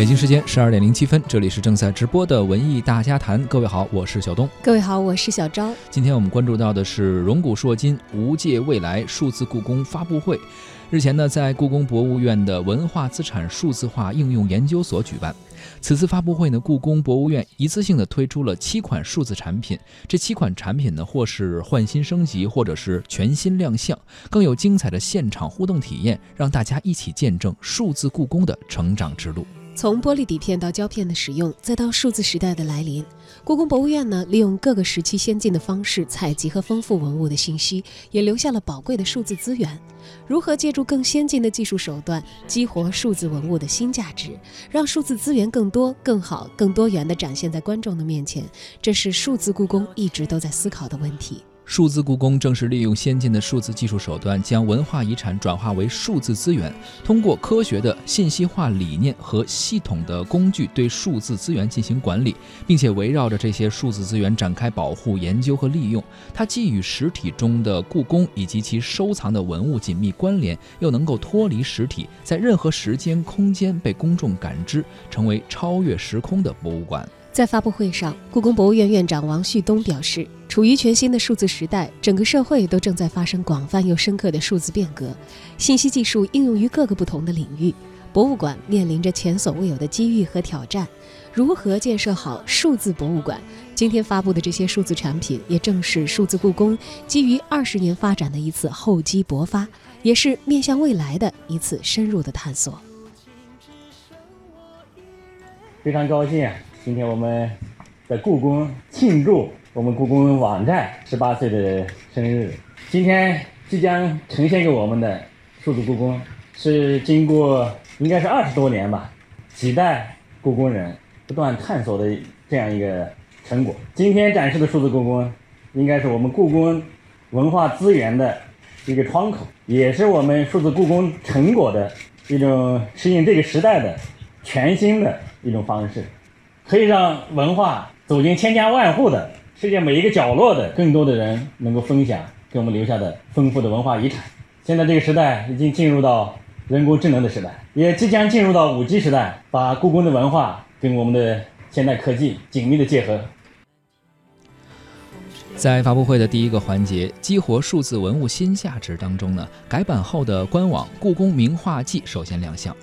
北京时间十二点零七分，这里是正在直播的文艺大家谈。各位好，我是小东。各位好，我是小昭。今天我们关注到的是荣古烁今，无界未来数字故宫发布会。日前呢，在故宫博物院的文化资产数字化应用研究所举办。此次发布会呢，故宫博物院一次性的推出了七款数字产品。这七款产品呢，或是换新升级，或者是全新亮相，更有精彩的现场互动体验，让大家一起见证数字故宫的成长之路。从玻璃底片到胶片的使用，再到数字时代的来临，故宫博物院呢，利用各个时期先进的方式采集和丰富文物的信息，也留下了宝贵的数字资源。如何借助更先进的技术手段，激活数字文物的新价值，让数字资源更多、更好、更多元地展现在观众的面前，这是数字故宫一直都在思考的问题。数字故宫正是利用先进的数字技术手段，将文化遗产转化为数字资源，通过科学的信息化理念和系统的工具，对数字资源进行管理，并且围绕着这些数字资源展开保护、研究和利用。它既与实体中的故宫以及其收藏的文物紧密关联，又能够脱离实体，在任何时间空间被公众感知，成为超越时空的博物馆。在发布会上，故宫博物院院长王旭东表示，处于全新的数字时代，整个社会都正在发生广泛又深刻的数字变革，信息技术应用于各个不同的领域，博物馆面临着前所未有的机遇和挑战。如何建设好数字博物馆？今天发布的这些数字产品，也正是数字故宫基于二十年发展的一次厚积薄发，也是面向未来的一次深入的探索。非常高兴。今天我们在故宫庆祝我们故宫网站十八岁的生日。今天即将呈现给我们的数字故宫，是经过应该是二十多年吧，几代故宫人不断探索的这样一个成果。今天展示的数字故宫，应该是我们故宫文化资源的一个窗口，也是我们数字故宫成果的一种适应这个时代的全新的一种方式。可以让文化走进千家万户的世界每一个角落的更多的人能够分享给我们留下的丰富的文化遗产。现在这个时代已经进入到人工智能的时代，也即将进入到五 G 时代，把故宫的文化跟我们的现代科技紧密的结合。在发布会的第一个环节“激活数字文物新价值”当中呢，改版后的官网“故宫名画记”首先亮相。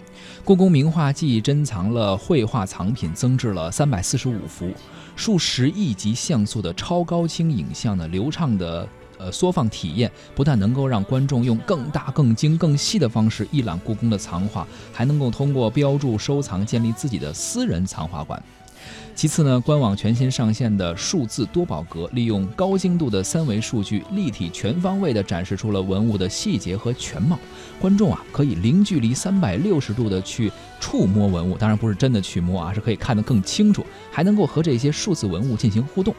故宫名画记珍藏了绘画藏品增至了三百四十五幅，数十亿级像素的超高清影像的流畅的呃缩放体验，不但能够让观众用更大、更精、更细的方式一览故宫的藏画，还能够通过标注收藏建立自己的私人藏画馆。其次呢，官网全新上线的数字多宝格，利用高精度的三维数据，立体全方位地展示出了文物的细节和全貌。观众啊，可以零距离、三百六十度地去触摸文物，当然不是真的去摸啊，是可以看得更清楚，还能够和这些数字文物进行互动。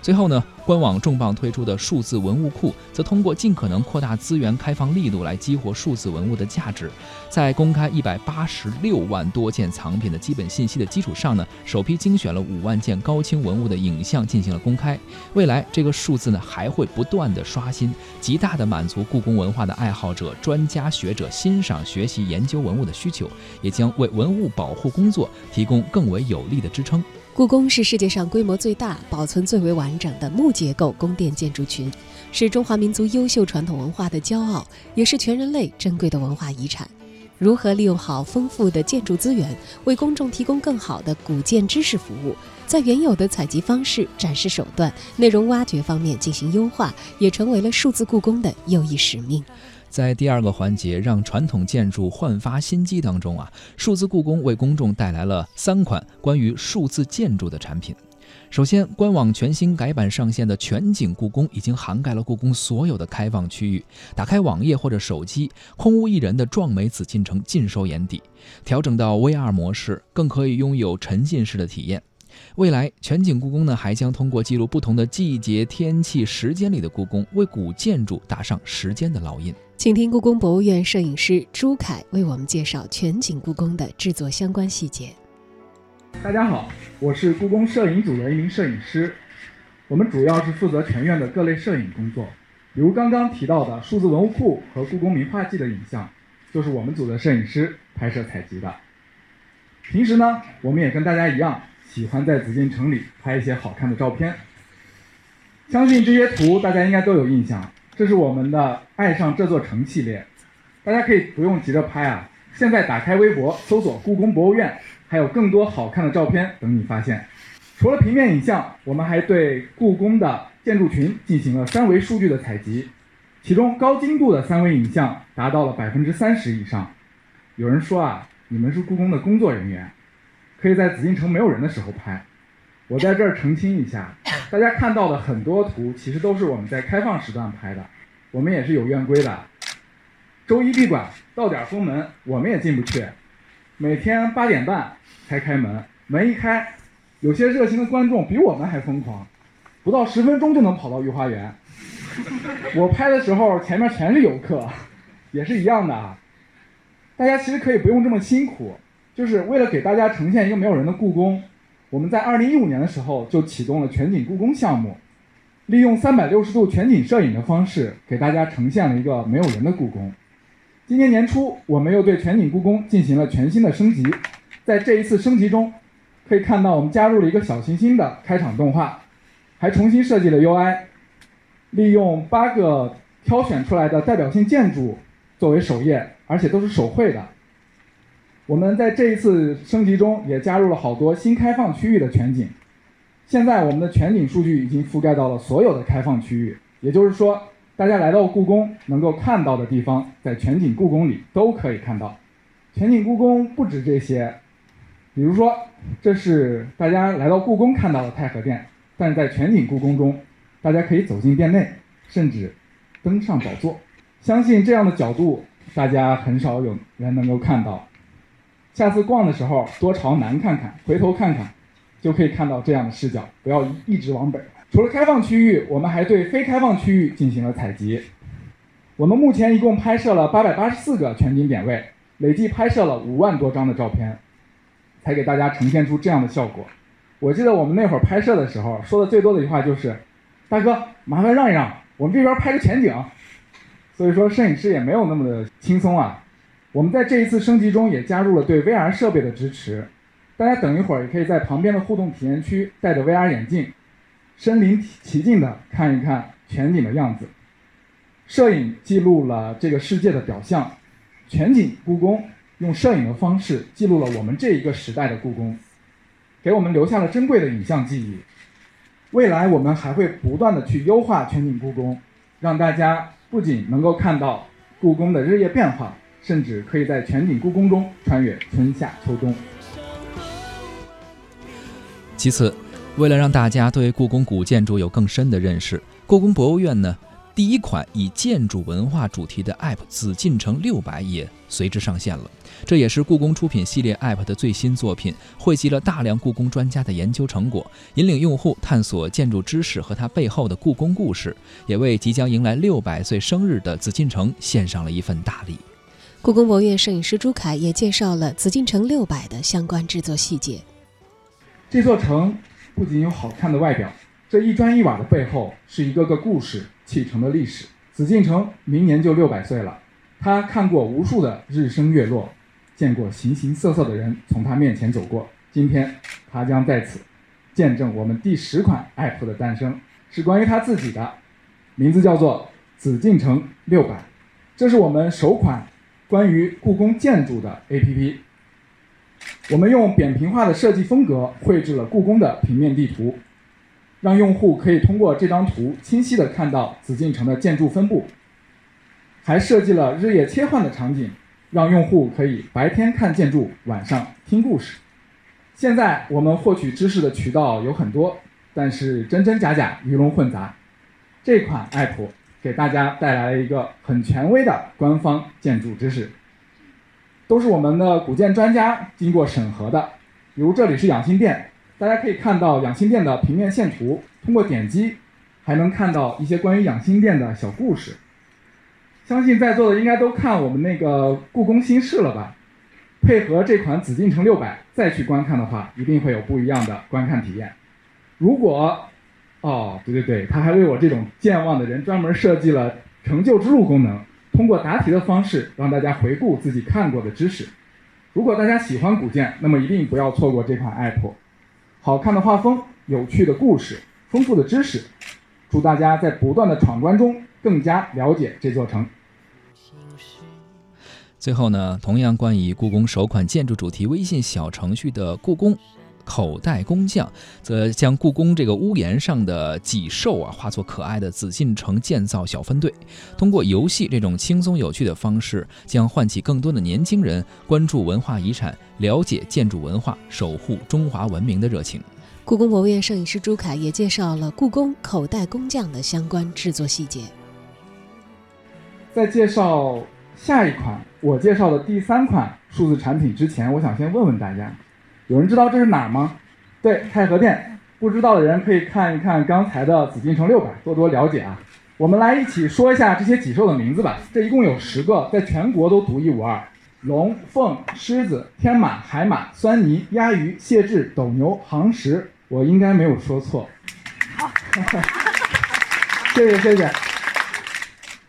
最后呢，官网重磅推出的数字文物库，则通过尽可能扩大资源开放力度来激活数字文物的价值。在公开一百八十六万多件藏品的基本信息的基础上呢，首批精选了五万件高清文物的影像进行了公开。未来这个数字呢，还会不断的刷新，极大的满足故宫文化的爱好者、专家学者欣赏、学习、研究文物的需求，也将为文物保护工作提供更为有力的支撑。故宫是世界上规模最大、保存最为完整的木结构宫殿建筑群，是中华民族优秀传统文化的骄傲，也是全人类珍贵的文化遗产。如何利用好丰富的建筑资源，为公众提供更好的古建知识服务，在原有的采集方式、展示手段、内容挖掘方面进行优化，也成为了数字故宫的又一使命。在第二个环节“让传统建筑焕发新机”当中啊，数字故宫为公众带来了三款关于数字建筑的产品。首先，官网全新改版上线的全景故宫已经涵盖了故宫所有的开放区域。打开网页或者手机，空无一人的壮美紫禁城尽收眼底。调整到 VR 模式，更可以拥有沉浸式的体验。未来，全景故宫呢还将通过记录不同的季节、天气、时间里的故宫，为古建筑打上时间的烙印。请听故宫博物院摄影师朱凯为我们介绍全景故宫的制作相关细节。大家好，我是故宫摄影组的一名摄影师，我们主要是负责全院的各类摄影工作，比如刚刚提到的数字文物库和故宫名画记的影像，就是我们组的摄影师拍摄采集的。平时呢，我们也跟大家一样，喜欢在紫禁城里拍一些好看的照片。相信这些图大家应该都有印象，这是我们的“爱上这座城”系列。大家可以不用急着拍啊，现在打开微博搜索“故宫博物院”，还有更多好看的照片等你发现。除了平面影像，我们还对故宫的建筑群进行了三维数据的采集，其中高精度的三维影像达到了百分之三十以上。有人说啊，你们是故宫的工作人员，可以在紫禁城没有人的时候拍。我在这儿澄清一下，大家看到的很多图其实都是我们在开放时段拍的，我们也是有院规的。周一闭馆，到点封门，我们也进不去。每天八点半才开门，门一开。有些热心的观众比我们还疯狂，不到十分钟就能跑到御花园。我拍的时候前面全是游客，也是一样的啊。大家其实可以不用这么辛苦，就是为了给大家呈现一个没有人的故宫，我们在二零一五年的时候就启动了全景故宫项目，利用三百六十度全景摄影的方式给大家呈现了一个没有人的故宫。今年年初，我们又对全景故宫进行了全新的升级，在这一次升级中。可以看到，我们加入了一个小行星的开场动画，还重新设计了 UI，利用八个挑选出来的代表性建筑作为首页，而且都是手绘的。我们在这一次升级中也加入了好多新开放区域的全景。现在我们的全景数据已经覆盖到了所有的开放区域，也就是说，大家来到故宫能够看到的地方，在全景故宫里都可以看到。全景故宫不止这些。比如说，这是大家来到故宫看到的太和殿，但是在全景故宫中，大家可以走进殿内，甚至登上宝座。相信这样的角度，大家很少有人能够看到。下次逛的时候，多朝南看看，回头看看，就可以看到这样的视角。不要一直往北。除了开放区域，我们还对非开放区域进行了采集。我们目前一共拍摄了八百八十四个全景点位，累计拍摄了五万多张的照片。才给大家呈现出这样的效果。我记得我们那会儿拍摄的时候，说的最多的一句话就是：“大哥，麻烦让一让，我们这边拍个全景。”所以说，摄影师也没有那么的轻松啊。我们在这一次升级中也加入了对 VR 设备的支持，大家等一会儿也可以在旁边的互动体验区戴着 VR 眼镜，身临其境的看一看全景的样子。摄影记录了这个世界的表象，全景故宫。用摄影的方式记录了我们这一个时代的故宫，给我们留下了珍贵的影像记忆。未来我们还会不断的去优化全景故宫，让大家不仅能够看到故宫的日夜变化，甚至可以在全景故宫中穿越春夏秋冬。其次，为了让大家对故宫古建筑有更深的认识，故宫博物院呢？第一款以建筑文化主题的 App“ 紫禁城六百”也随之上线了。这也是故宫出品系列 App 的最新作品，汇集了大量故宫专家的研究成果，引领用户探索建筑知识和它背后的故宫故事，也为即将迎来六百岁生日的紫禁城献上了一份大礼。故宫博物院摄影师朱凯也介绍了紫禁城六百的相关制作细节。这座城不仅有好看的外表，这一砖一瓦的背后是一个个故事。启程的历史，紫禁城明年就六百岁了。他看过无数的日升月落，见过形形色色的人从他面前走过。今天，他将在此见证我们第十款 App 的诞生，是关于他自己的，名字叫做紫禁城六百。这是我们首款关于故宫建筑的 APP。我们用扁平化的设计风格绘制了故宫的平面地图。让用户可以通过这张图清晰地看到紫禁城的建筑分布，还设计了日夜切换的场景，让用户可以白天看建筑，晚上听故事。现在我们获取知识的渠道有很多，但是真真假假，鱼龙混杂。这款 app 给大家带来了一个很权威的官方建筑知识，都是我们的古建专家经过审核的。比如这里是养心殿。大家可以看到养心殿的平面线图，通过点击还能看到一些关于养心殿的小故事。相信在座的应该都看我们那个故宫新事了吧？配合这款紫禁城六百再去观看的话，一定会有不一样的观看体验。如果，哦，对对对，他还为我这种健忘的人专门设计了成就之路功能，通过答题的方式让大家回顾自己看过的知识。如果大家喜欢古建，那么一定不要错过这款 App。好看的画风，有趣的故事，丰富的知识，祝大家在不断的闯关中更加了解这座城。最后呢，同样关于故宫首款建筑主题微信小程序的故宫。口袋工匠则将故宫这个屋檐上的脊兽啊，化作可爱的紫禁城建造小分队，通过游戏这种轻松有趣的方式，将唤起更多的年轻人关注文化遗产、了解建筑文化、守护中华文明的热情。故宫博物院摄影师朱凯也介绍了故宫口袋工匠的相关制作细节。在介绍下一款我介绍的第三款数字产品之前，我想先问问大家。有人知道这是哪儿吗？对，太和殿。不知道的人可以看一看刚才的紫禁城六百，多多了解啊。我们来一起说一下这些脊兽的名字吧。这一共有十个，在全国都独一无二。龙、凤、狮子、天马、海马、酸泥、鸭鱼、蟹豸、斗牛、行石，我应该没有说错。好，谢 谢谢谢。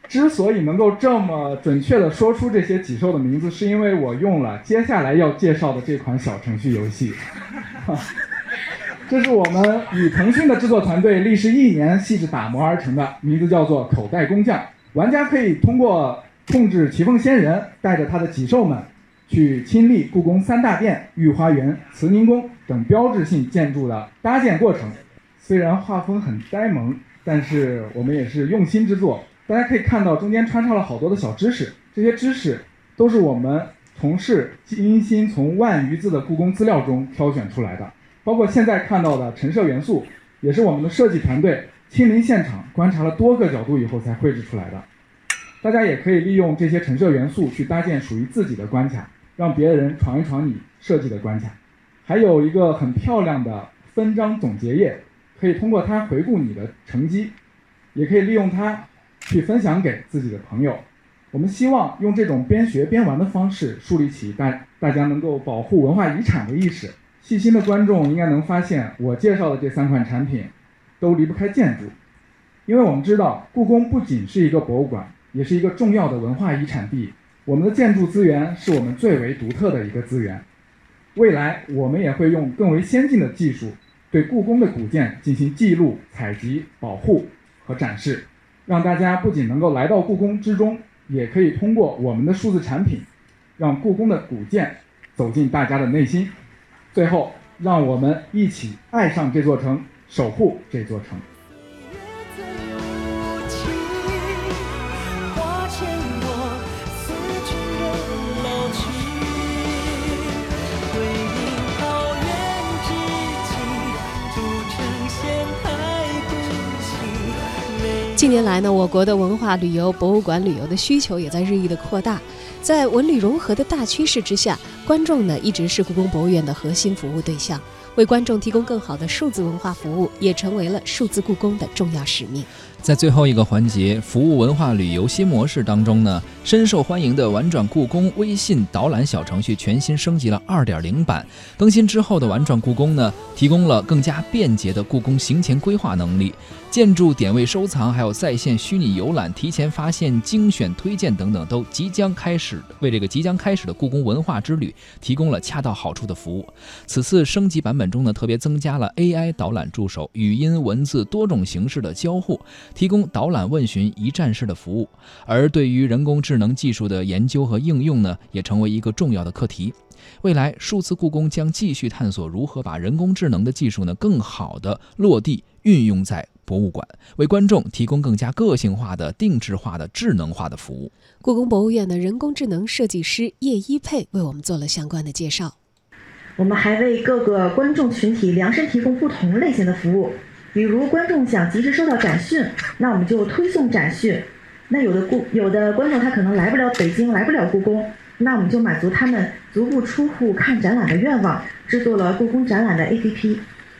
之所以能够这么准确地说出这些脊兽的名字，是因为我用了接下来要介绍的这款小程序游戏。这是我们与腾讯的制作团队历时一年细致打磨而成的，名字叫做《口袋工匠》。玩家可以通过控制骑凤仙人，带着他的脊兽们，去亲历故宫三大殿、御花园、慈宁宫等标志性建筑的搭建过程。虽然画风很呆萌，但是我们也是用心之作。大家可以看到，中间穿插了好多的小知识，这些知识都是我们同事精心从万余字的故宫资料中挑选出来的。包括现在看到的陈设元素，也是我们的设计团队亲临现场观察了多个角度以后才绘制出来的。大家也可以利用这些陈设元素去搭建属于自己的关卡，让别人闯一闯你设计的关卡。还有一个很漂亮的分章总结页，可以通过它回顾你的成绩，也可以利用它。去分享给自己的朋友，我们希望用这种边学边玩的方式，树立起大大家能够保护文化遗产的意识。细心的观众应该能发现，我介绍的这三款产品，都离不开建筑，因为我们知道，故宫不仅是一个博物馆，也是一个重要的文化遗产地。我们的建筑资源是我们最为独特的一个资源。未来，我们也会用更为先进的技术，对故宫的古建进行记录、采集、保护和展示。让大家不仅能够来到故宫之中，也可以通过我们的数字产品，让故宫的古建走进大家的内心。最后，让我们一起爱上这座城，守护这座城。近年来呢，我国的文化旅游、博物馆旅游的需求也在日益的扩大。在文旅融合的大趋势之下，观众呢一直是故宫博物院的核心服务对象。为观众提供更好的数字文化服务，也成为了数字故宫的重要使命。在最后一个环节，服务文化旅游新模式当中呢，深受欢迎的玩转故宫微信导览小程序全新升级了2.0版。更新之后的玩转故宫呢，提供了更加便捷的故宫行前规划能力。建筑点位收藏，还有在线虚拟游览、提前发现、精选推荐等等，都即将开始，为这个即将开始的故宫文化之旅提供了恰到好处的服务。此次升级版本中呢，特别增加了 AI 导览助手、语音、文字多种形式的交互，提供导览问询一站式的服务。而对于人工智能技术的研究和应用呢，也成为一个重要的课题。未来，数字故宫将继续探索如何把人工智能的技术呢，更好的落地运用在。博物馆为观众提供更加个性化的、定制化的、智能化的服务。故宫博物院的人工智能设计师叶一佩为我们做了相关的介绍。我们还为各个观众群体量身提供不同类型的服务，比如观众想及时收到展讯，那我们就推送展讯。那有的故有的观众他可能来不了北京，来不了故宫，那我们就满足他们足不出户看展览的愿望，制作了故宫展览的 APP。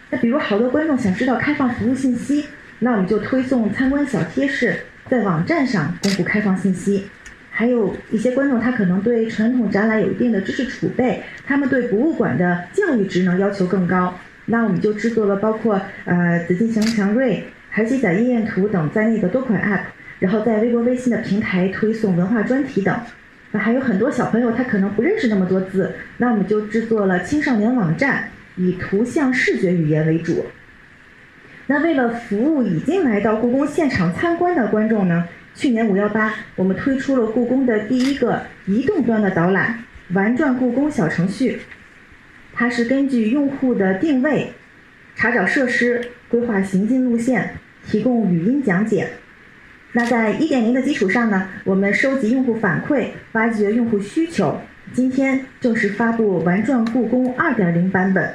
那比如好多观众想知道开放服务信息，那我们就推送参观小贴士，在网站上公布开放信息。还有一些观众他可能对传统展览有一定的知识储备，他们对博物馆的教育职能要求更高，那我们就制作了包括呃紫禁城祥瑞、海西载夜宴图等在内的多款 App，然后在微博、微信的平台推送文化专题等。那还有很多小朋友他可能不认识那么多字，那我们就制作了青少年网站，以图像视觉语言为主。那为了服务已经来到故宫现场参观的观众呢，去年五幺八我们推出了故宫的第一个移动端的导览“玩转故宫”小程序，它是根据用户的定位，查找设施、规划行进路线，提供语音讲解。那在一点零的基础上呢，我们收集用户反馈，挖掘用户需求。今天正式发布玩转故宫二点零版本，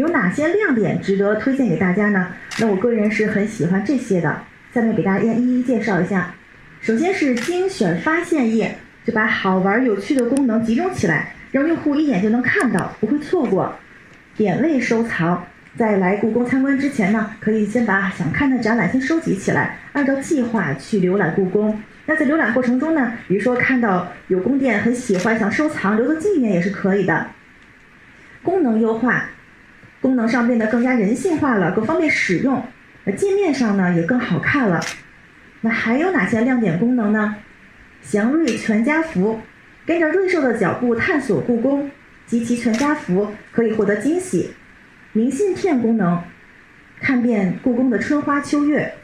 有哪些亮点值得推荐给大家呢？那我个人是很喜欢这些的，下面给大家一一介绍一下。首先是精选发现页，就把好玩有趣的功能集中起来，让用户一眼就能看到，不会错过。点位收藏。在来故宫参观之前呢，可以先把想看的展览先收集起来，按照计划去浏览故宫。那在浏览过程中呢，比如说看到有宫殿很喜欢，想收藏留作纪念也是可以的。功能优化，功能上变得更加人性化了，更方便使用。那界面上呢也更好看了。那还有哪些亮点功能呢？祥瑞全家福，跟着瑞兽的脚步探索故宫，集齐全家福可以获得惊喜。明信片功能，看遍故宫的春花秋月，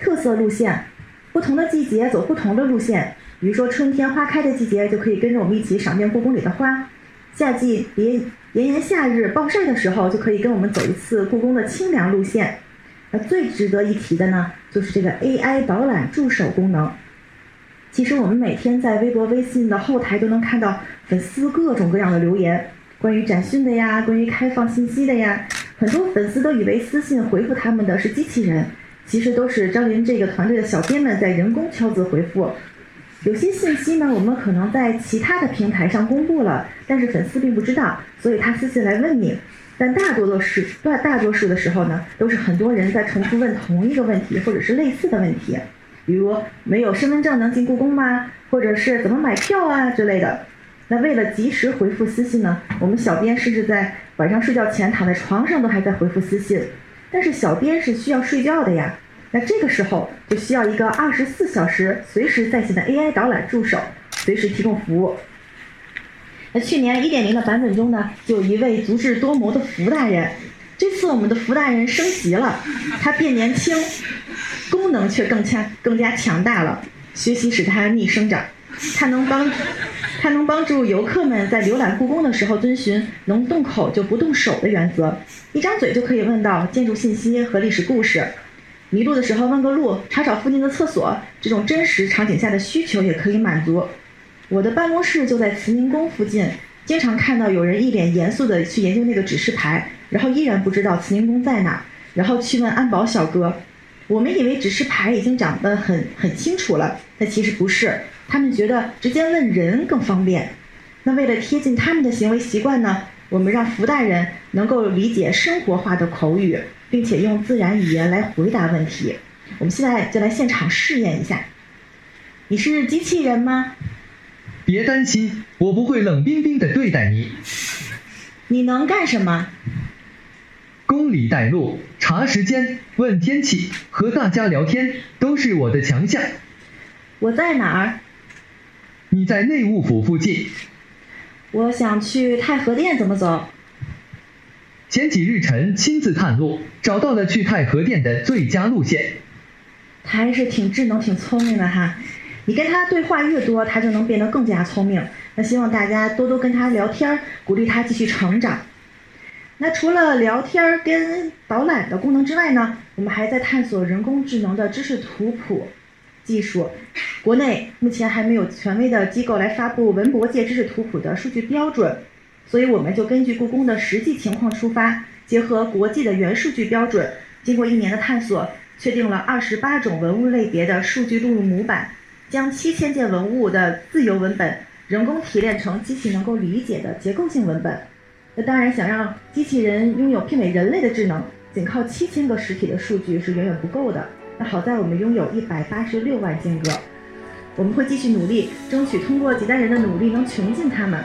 特色路线，不同的季节走不同的路线。比如说春天花开的季节，就可以跟着我们一起赏遍故宫里的花；夏季炎炎炎夏日暴晒的时候，就可以跟我们走一次故宫的清凉路线。那最值得一提的呢，就是这个 AI 导览助手功能。其实我们每天在微博、微信的后台都能看到粉丝各种各样的留言。关于展讯的呀，关于开放信息的呀，很多粉丝都以为私信回复他们的是机器人，其实都是张林这个团队的小编们在人工敲字回复。有些信息呢，我们可能在其他的平台上公布了，但是粉丝并不知道，所以他私信来问你。但大多数是大大多数的时候呢，都是很多人在重复问同一个问题，或者是类似的问题，比如没有身份证能进故宫吗？或者是怎么买票啊之类的。那为了及时回复私信呢，我们小编甚至在晚上睡觉前躺在床上都还在回复私信。但是小编是需要睡觉的呀，那这个时候就需要一个二十四小时随时在线的 AI 导览助手，随时提供服务。那去年一点零的版本中呢，就有一位足智多谋的福大人，这次我们的福大人升级了，他变年轻，功能却更强更加强大了，学习使他逆生长，他能帮。他能帮助游客们在浏览故宫的时候遵循“能动口就不动手”的原则，一张嘴就可以问到建筑信息和历史故事。迷路的时候问个路，查找附近的厕所，这种真实场景下的需求也可以满足。我的办公室就在慈宁宫附近，经常看到有人一脸严肃地去研究那个指示牌，然后依然不知道慈宁宫在哪，然后去问安保小哥。我们以为指示牌已经讲得很很清楚了，但其实不是。他们觉得直接问人更方便。那为了贴近他们的行为习惯呢，我们让福大人能够理解生活化的口语，并且用自然语言来回答问题。我们现在就来现场试验一下。你是机器人吗？别担心，我不会冷冰冰的对待你。你能干什么？宫里带路。查时间、问天气、和大家聊天都是我的强项。我在哪儿？你在内务府附近。我想去太和殿，怎么走？前几日臣亲自探路，找到了去太和殿的最佳路线。他还是挺智能、挺聪明的哈。你跟他对话越多，他就能变得更加聪明。那希望大家多多跟他聊天，鼓励他继续成长。那除了聊天跟导览的功能之外呢，我们还在探索人工智能的知识图谱技术。国内目前还没有权威的机构来发布文博界知识图谱的数据标准，所以我们就根据故宫的实际情况出发，结合国际的原数据标准，经过一年的探索，确定了二十八种文物类别的数据录入模板，将七千件文物的自由文本人工提炼成机器能够理解的结构性文本。那当然，想让机器人拥有媲美人类的智能，仅靠七千个实体的数据是远远不够的。那好在我们拥有一百八十六万间隔，我们会继续努力，争取通过几代人的努力能穷尽它们。